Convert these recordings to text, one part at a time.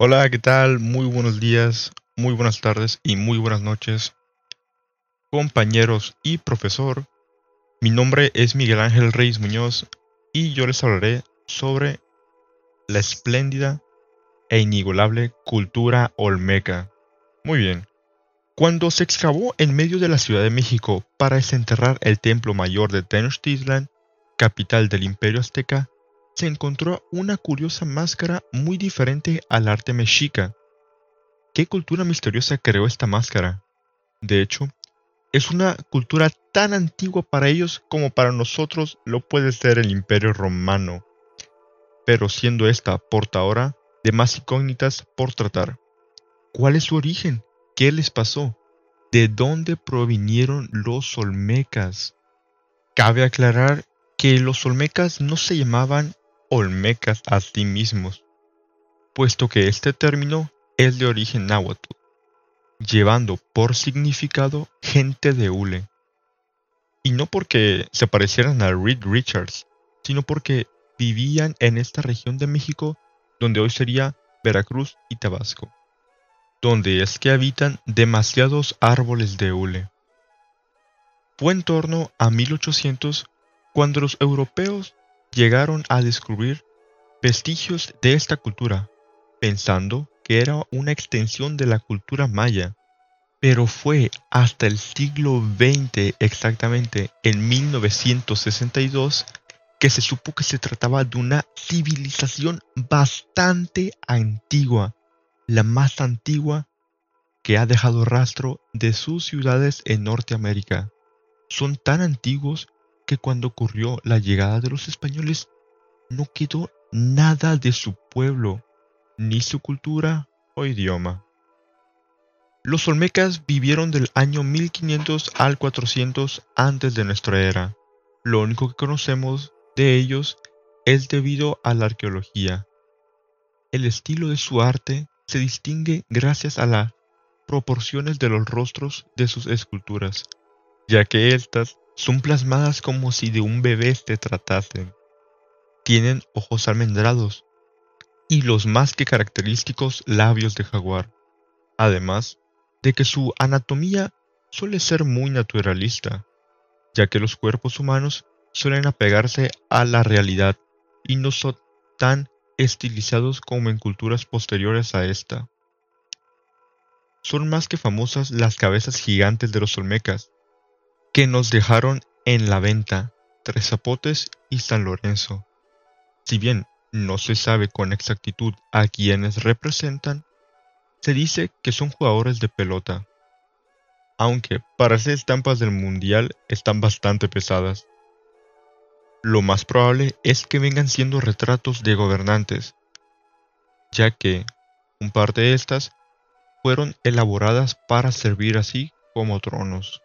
Hola, ¿qué tal? Muy buenos días, muy buenas tardes y muy buenas noches, compañeros y profesor. Mi nombre es Miguel Ángel Reyes Muñoz y yo les hablaré sobre la espléndida e inigualable cultura olmeca. Muy bien. Cuando se excavó en medio de la Ciudad de México para desenterrar el templo mayor de Tenochtitlan, capital del Imperio Azteca, se encontró una curiosa máscara muy diferente al arte mexica. ¿Qué cultura misteriosa creó esta máscara? De hecho, es una cultura tan antigua para ellos como para nosotros lo puede ser el Imperio Romano, pero siendo esta portadora de más incógnitas por tratar. ¿Cuál es su origen? ¿Qué les pasó? ¿De dónde provinieron los olmecas? Cabe aclarar que los olmecas no se llamaban olmecas a sí mismos, puesto que este término es de origen náhuatl, llevando por significado gente de hule. Y no porque se parecieran a Reed Richards, sino porque vivían en esta región de México donde hoy sería Veracruz y Tabasco, donde es que habitan demasiados árboles de hule. Fue en torno a 1800 cuando los europeos llegaron a descubrir vestigios de esta cultura, pensando que era una extensión de la cultura maya. Pero fue hasta el siglo XX, exactamente en 1962, que se supo que se trataba de una civilización bastante antigua, la más antigua que ha dejado rastro de sus ciudades en Norteamérica. Son tan antiguos que cuando ocurrió la llegada de los españoles no quedó nada de su pueblo, ni su cultura o idioma. Los olmecas vivieron del año 1500 al 400 antes de nuestra era. Lo único que conocemos de ellos es debido a la arqueología. El estilo de su arte se distingue gracias a las proporciones de los rostros de sus esculturas, ya que éstas son plasmadas como si de un bebé se tratasen. Tienen ojos almendrados y los más que característicos labios de jaguar. Además de que su anatomía suele ser muy naturalista, ya que los cuerpos humanos suelen apegarse a la realidad y no son tan estilizados como en culturas posteriores a esta. Son más que famosas las cabezas gigantes de los olmecas, que nos dejaron en la venta Tres Zapotes y San Lorenzo. Si bien no se sabe con exactitud a quienes representan, se dice que son jugadores de pelota, aunque para ser estampas del mundial están bastante pesadas. Lo más probable es que vengan siendo retratos de gobernantes, ya que un par de estas fueron elaboradas para servir así como tronos.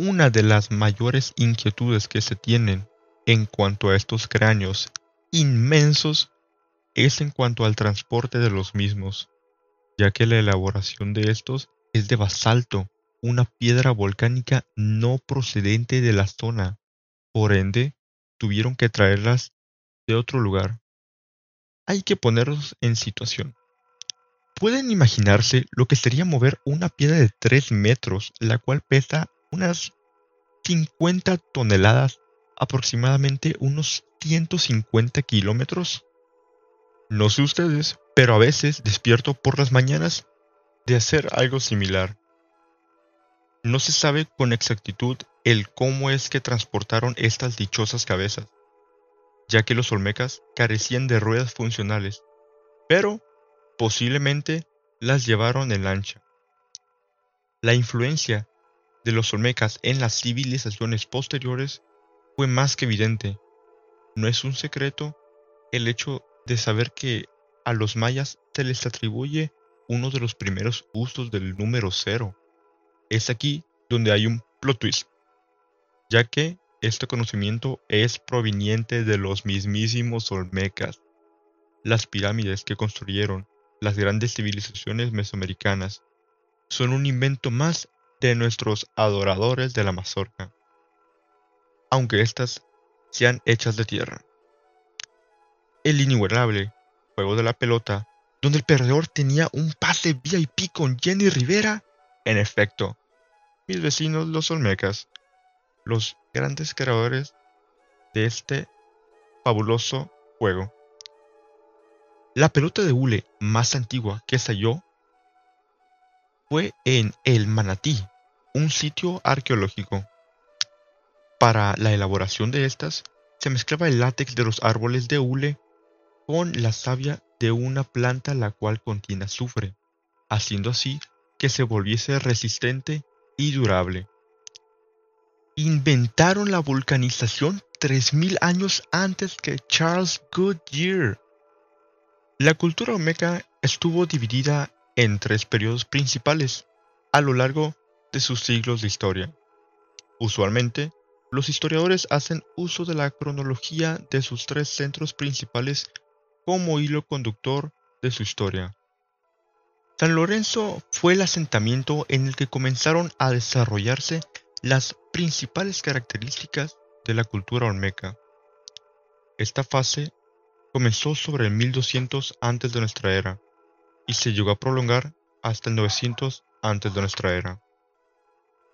Una de las mayores inquietudes que se tienen en cuanto a estos cráneos inmensos es en cuanto al transporte de los mismos, ya que la elaboración de estos es de basalto, una piedra volcánica no procedente de la zona. Por ende, tuvieron que traerlas de otro lugar. Hay que ponerlos en situación. Pueden imaginarse lo que sería mover una piedra de 3 metros, la cual pesa unas 50 toneladas, aproximadamente unos 150 kilómetros. No sé ustedes, pero a veces despierto por las mañanas de hacer algo similar. No se sabe con exactitud el cómo es que transportaron estas dichosas cabezas, ya que los olmecas carecían de ruedas funcionales, pero posiblemente las llevaron en lancha. La influencia de los olmecas en las civilizaciones posteriores fue más que evidente. No es un secreto el hecho de saber que a los mayas se les atribuye uno de los primeros usos del número cero. Es aquí donde hay un plot twist, ya que este conocimiento es proveniente de los mismísimos olmecas. Las pirámides que construyeron las grandes civilizaciones mesoamericanas son un invento más de nuestros adoradores de la mazorca, aunque éstas sean hechas de tierra. El inigualable juego de la pelota donde el perdedor tenía un pase VIP con Jenny Rivera? En efecto, mis vecinos los Olmecas, los grandes creadores de este fabuloso juego. La pelota de hule más antigua que se fue en el Manatí, un sitio arqueológico. Para la elaboración de estas, se mezclaba el látex de los árboles de hule con la savia de una planta la cual contiene azufre, haciendo así que se volviese resistente y durable. Inventaron la vulcanización 3000 años antes que Charles Goodyear. La cultura olmeca estuvo dividida en tres periodos principales a lo largo de sus siglos de historia. Usualmente, los historiadores hacen uso de la cronología de sus tres centros principales como hilo conductor de su historia. San Lorenzo fue el asentamiento en el que comenzaron a desarrollarse las principales características de la cultura olmeca. Esta fase comenzó sobre el 1200 antes de nuestra era y se llegó a prolongar hasta el 900 antes de nuestra era.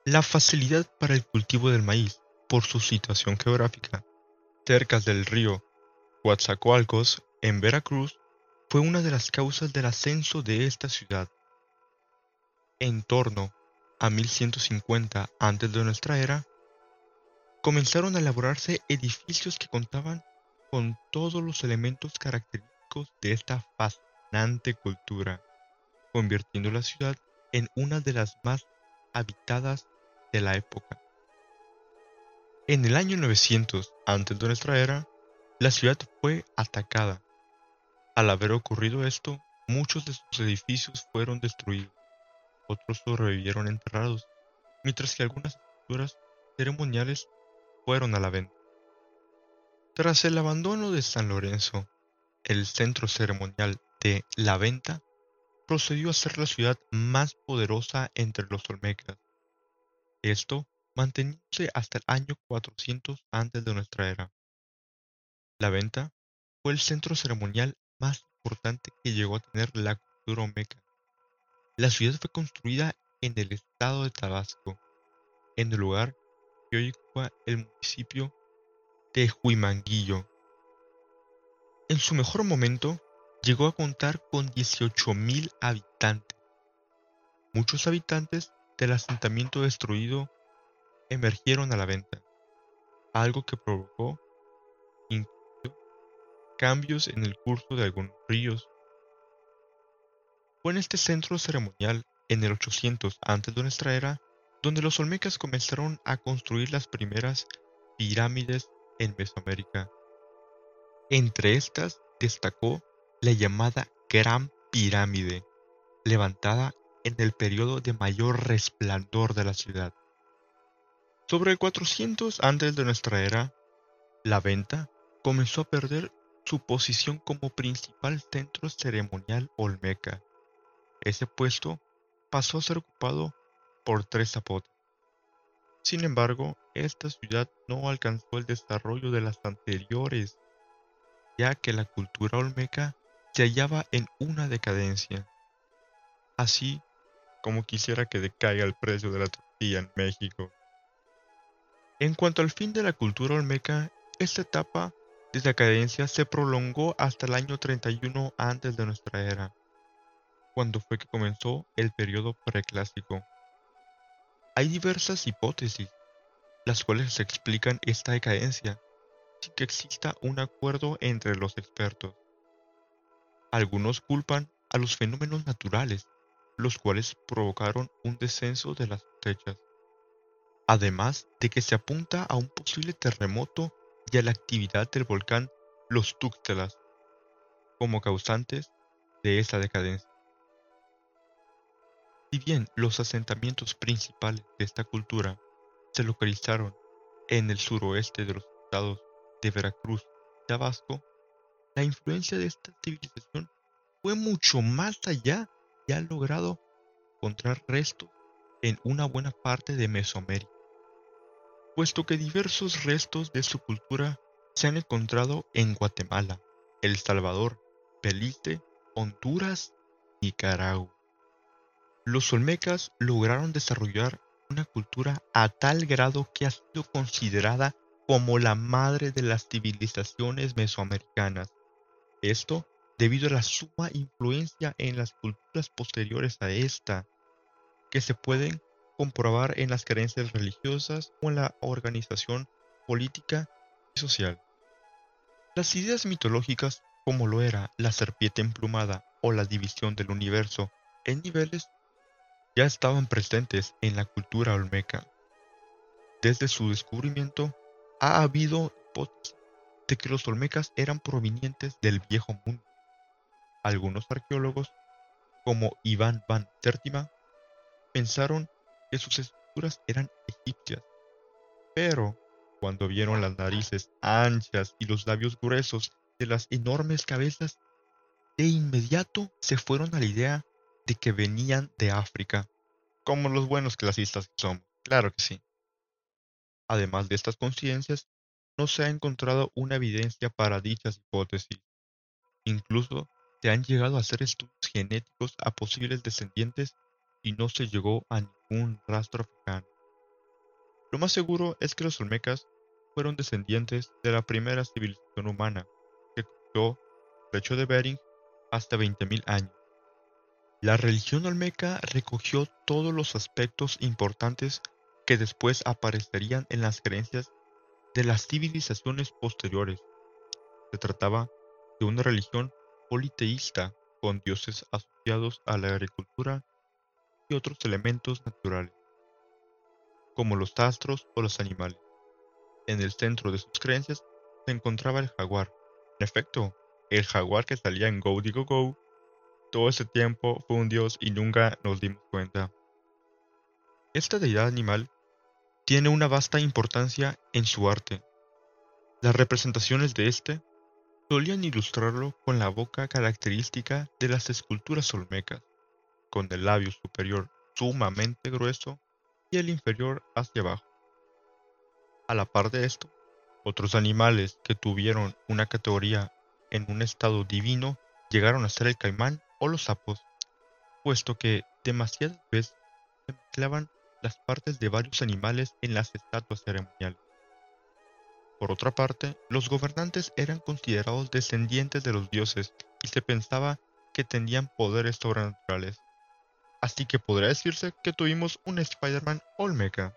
La facilidad para el cultivo del maíz, por su situación geográfica, cerca del río Coatzacoalcos, en Veracruz, fue una de las causas del ascenso de esta ciudad. En torno a 1150 antes de nuestra era, comenzaron a elaborarse edificios que contaban con todos los elementos característicos de esta cultura, convirtiendo la ciudad en una de las más habitadas de la época. En el año 900 antes de nuestra era, la ciudad fue atacada. Al haber ocurrido esto, muchos de sus edificios fueron destruidos, otros sobrevivieron enterrados, mientras que algunas estructuras ceremoniales fueron a la venta. Tras el abandono de San Lorenzo, el centro ceremonial la venta procedió a ser la ciudad más poderosa entre los olmecas. Esto manteniéndose hasta el año 400 antes de nuestra era. La venta fue el centro ceremonial más importante que llegó a tener la cultura olmeca. La ciudad fue construida en el estado de Tabasco, en el lugar que hoy ocupa el municipio de Huimanguillo. En su mejor momento, llegó a contar con 18.000 habitantes. Muchos habitantes del asentamiento destruido emergieron a la venta, algo que provocó incluso cambios en el curso de algunos ríos. Fue en este centro ceremonial, en el 800 antes de nuestra era, donde los olmecas comenzaron a construir las primeras pirámides en Mesoamérica. Entre estas destacó la llamada Gran Pirámide, levantada en el periodo de mayor resplandor de la ciudad. Sobre el 400 antes de nuestra era, la venta comenzó a perder su posición como principal centro ceremonial olmeca. Ese puesto pasó a ser ocupado por tres zapotes. Sin embargo, esta ciudad no alcanzó el desarrollo de las anteriores, ya que la cultura olmeca se hallaba en una decadencia, así como quisiera que decaiga el precio de la tortilla en México. En cuanto al fin de la cultura olmeca, esta etapa de decadencia se prolongó hasta el año 31 antes de nuestra era, cuando fue que comenzó el periodo preclásico. Hay diversas hipótesis, las cuales explican esta decadencia, sin que exista un acuerdo entre los expertos. Algunos culpan a los fenómenos naturales, los cuales provocaron un descenso de las cosechas, además de que se apunta a un posible terremoto y a la actividad del volcán Los Túctelas como causantes de esa decadencia. Si bien los asentamientos principales de esta cultura se localizaron en el suroeste de los estados de Veracruz y Tabasco, la influencia de esta civilización fue mucho más allá y ha logrado encontrar restos en una buena parte de Mesoamérica, puesto que diversos restos de su cultura se han encontrado en Guatemala, El Salvador, Belice Honduras, Nicaragua. Los olmecas lograron desarrollar una cultura a tal grado que ha sido considerada como la madre de las civilizaciones mesoamericanas. Esto debido a la suma influencia en las culturas posteriores a esta, que se pueden comprobar en las creencias religiosas o en la organización política y social. Las ideas mitológicas, como lo era la serpiente emplumada o la división del universo en niveles, ya estaban presentes en la cultura olmeca. Desde su descubrimiento, ha habido hipótesis de que los olmecas eran provenientes del viejo mundo. Algunos arqueólogos, como Iván van Sertima, pensaron que sus estructuras eran egipcias, pero cuando vieron las narices anchas y los labios gruesos de las enormes cabezas, de inmediato se fueron a la idea de que venían de África, como los buenos clasistas que somos, claro que sí. Además de estas conciencias, no se ha encontrado una evidencia para dichas hipótesis. Incluso se han llegado a hacer estudios genéticos a posibles descendientes y no se llegó a ningún rastro africano. Lo más seguro es que los olmecas fueron descendientes de la primera civilización humana, que cruzó el estrecho de Bering hasta 20.000 años. La religión olmeca recogió todos los aspectos importantes que después aparecerían en las creencias de las civilizaciones posteriores. Se trataba de una religión politeísta con dioses asociados a la agricultura y otros elementos naturales, como los astros o los animales. En el centro de sus creencias se encontraba el jaguar. En efecto, el jaguar que salía en Go Digo Go, todo ese tiempo fue un dios y nunca nos dimos cuenta. Esta deidad animal tiene una vasta importancia en su arte. Las representaciones de este solían ilustrarlo con la boca característica de las esculturas olmecas, con el labio superior sumamente grueso y el inferior hacia abajo. A la par de esto, otros animales que tuvieron una categoría en un estado divino llegaron a ser el caimán o los sapos, puesto que demasiadas veces se mezclaban las partes de varios animales en las estatuas ceremoniales. Por otra parte, los gobernantes eran considerados descendientes de los dioses y se pensaba que tenían poderes sobrenaturales. Así que podría decirse que tuvimos un Spider-Man Olmeca.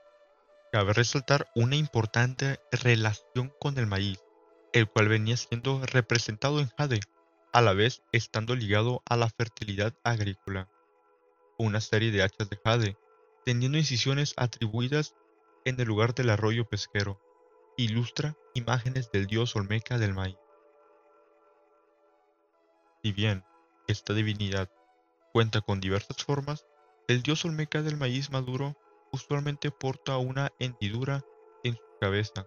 Cabe resaltar una importante relación con el maíz, el cual venía siendo representado en Jade, a la vez estando ligado a la fertilidad agrícola. Una serie de hachas de Jade teniendo incisiones atribuidas en el lugar del arroyo pesquero, ilustra imágenes del dios Olmeca del maíz. Si bien esta divinidad cuenta con diversas formas, el dios Olmeca del maíz maduro usualmente porta una hendidura en su cabeza,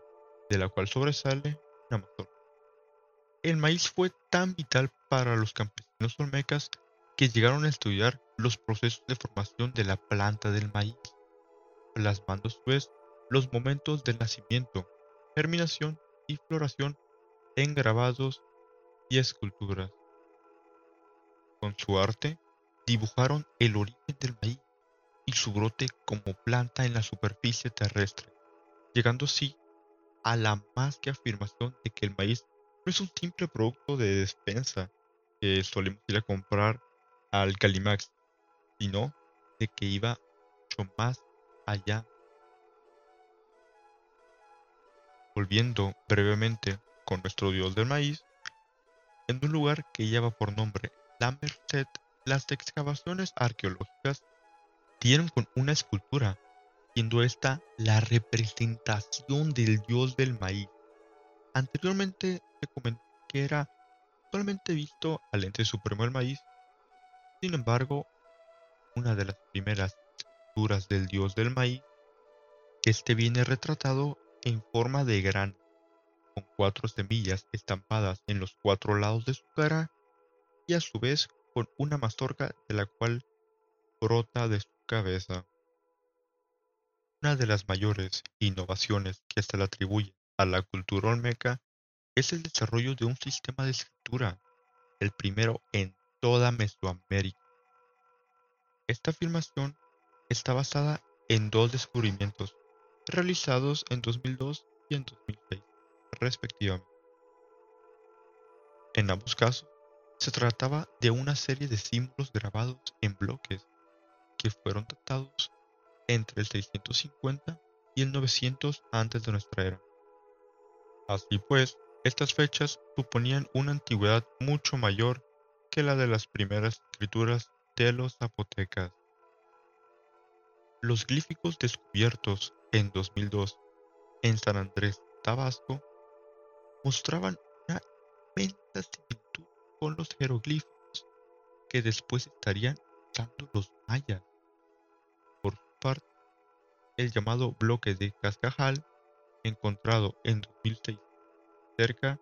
de la cual sobresale una mazorca. El maíz fue tan vital para los campesinos olmecas que llegaron a estudiar los procesos de formación de la planta del maíz, plasmando a su vez los momentos del nacimiento, germinación y floración en grabados y esculturas. Con su arte dibujaron el origen del maíz y su brote como planta en la superficie terrestre, llegando así a la más que afirmación de que el maíz no es un simple producto de despensa que solemos ir a comprar al Calimax, sino de que iba mucho más allá. Volviendo brevemente con nuestro dios del maíz, en un lugar que lleva por nombre La Merced, las excavaciones arqueológicas dieron con una escultura, siendo esta la representación del dios del maíz. Anteriormente se comentó que era solamente visto al ente supremo del maíz sin embargo, una de las primeras esculturas del dios del maíz, este viene retratado en forma de grano, con cuatro semillas estampadas en los cuatro lados de su cara y a su vez con una mazorca de la cual brota de su cabeza. Una de las mayores innovaciones que se le atribuye a la cultura olmeca es el desarrollo de un sistema de escritura, el primero en toda Mesoamérica. Esta afirmación está basada en dos descubrimientos realizados en 2002 y en 2006, respectivamente. En ambos casos, se trataba de una serie de símbolos grabados en bloques que fueron datados entre el 650 y el 900 antes de nuestra era. Así pues, estas fechas suponían una antigüedad mucho mayor que la de las primeras escrituras de los zapotecas. Los glíficos descubiertos en 2002 en San Andrés, Tabasco, mostraban una inmensa similitud con los jeroglíficos que después estarían usando los mayas. Por su parte, el llamado bloque de Cascajal, encontrado en 2006 cerca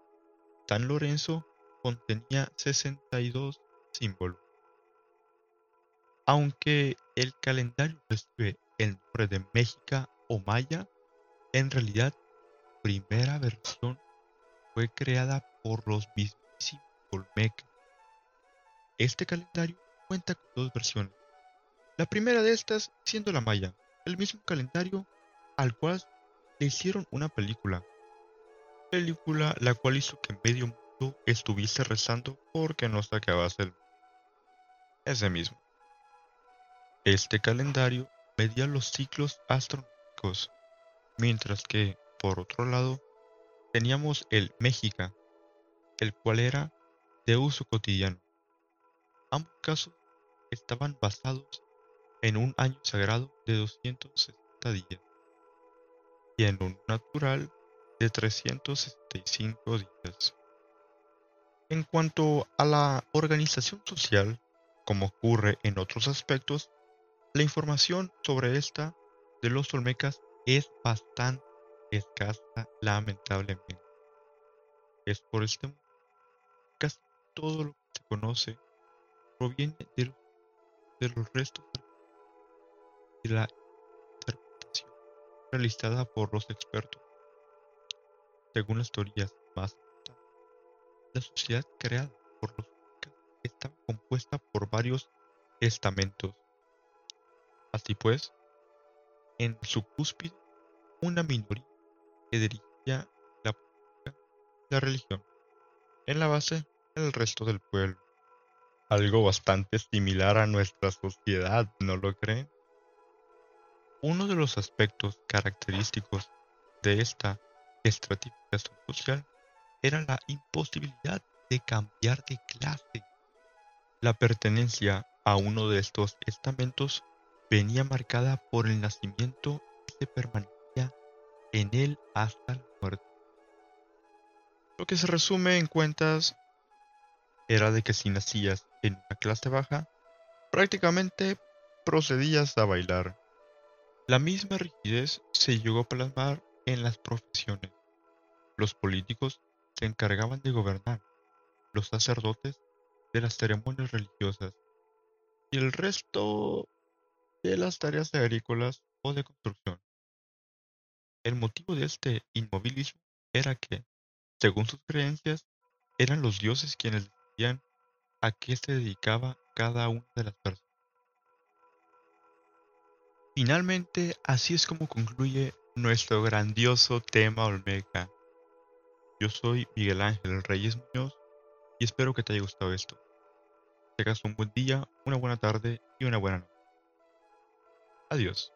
San Lorenzo, contenía 62 símbolos. Aunque el calendario recibe el nombre de México o Maya, en realidad primera versión fue creada por los mismísimos. Este calendario cuenta con dos versiones. La primera de estas siendo la Maya, el mismo calendario al cual le hicieron una película. Película la cual hizo que medio mundo estuviese rezando porque no se acabase el ese mismo. Este calendario medía los ciclos astronómicos, mientras que, por otro lado, teníamos el México, el cual era de uso cotidiano. Ambos casos estaban basados en un año sagrado de 260 días y en un natural de 365 días. En cuanto a la organización social, como ocurre en otros aspectos, la información sobre esta de los Olmecas es bastante escasa, lamentablemente. Es por este motivo casi todo lo que se conoce proviene de los, restos de la interpretación realizada por los expertos. Según las teorías más la sociedad creada por los Olmecas estaba compuesta por varios estamentos Así pues, en su cúspide, una minoría que dirigía la política y la religión. En la base, el resto del pueblo. Algo bastante similar a nuestra sociedad, ¿no lo creen? Uno de los aspectos característicos de esta estratificación social era la imposibilidad de cambiar de clase. La pertenencia a uno de estos estamentos venía marcada por el nacimiento y se permanecía en él hasta la muerte. Lo que se resume en cuentas era de que si nacías en una clase baja, prácticamente procedías a bailar. La misma rigidez se llegó a plasmar en las profesiones. Los políticos se encargaban de gobernar, los sacerdotes de las ceremonias religiosas y el resto de las tareas agrícolas o de construcción. El motivo de este inmovilismo era que, según sus creencias, eran los dioses quienes decidían a qué se dedicaba cada una de las personas. Finalmente, así es como concluye nuestro grandioso tema Olmeca. Yo soy Miguel Ángel Reyes Muñoz y espero que te haya gustado esto. Tengas un buen día, una buena tarde y una buena noche. Adiós.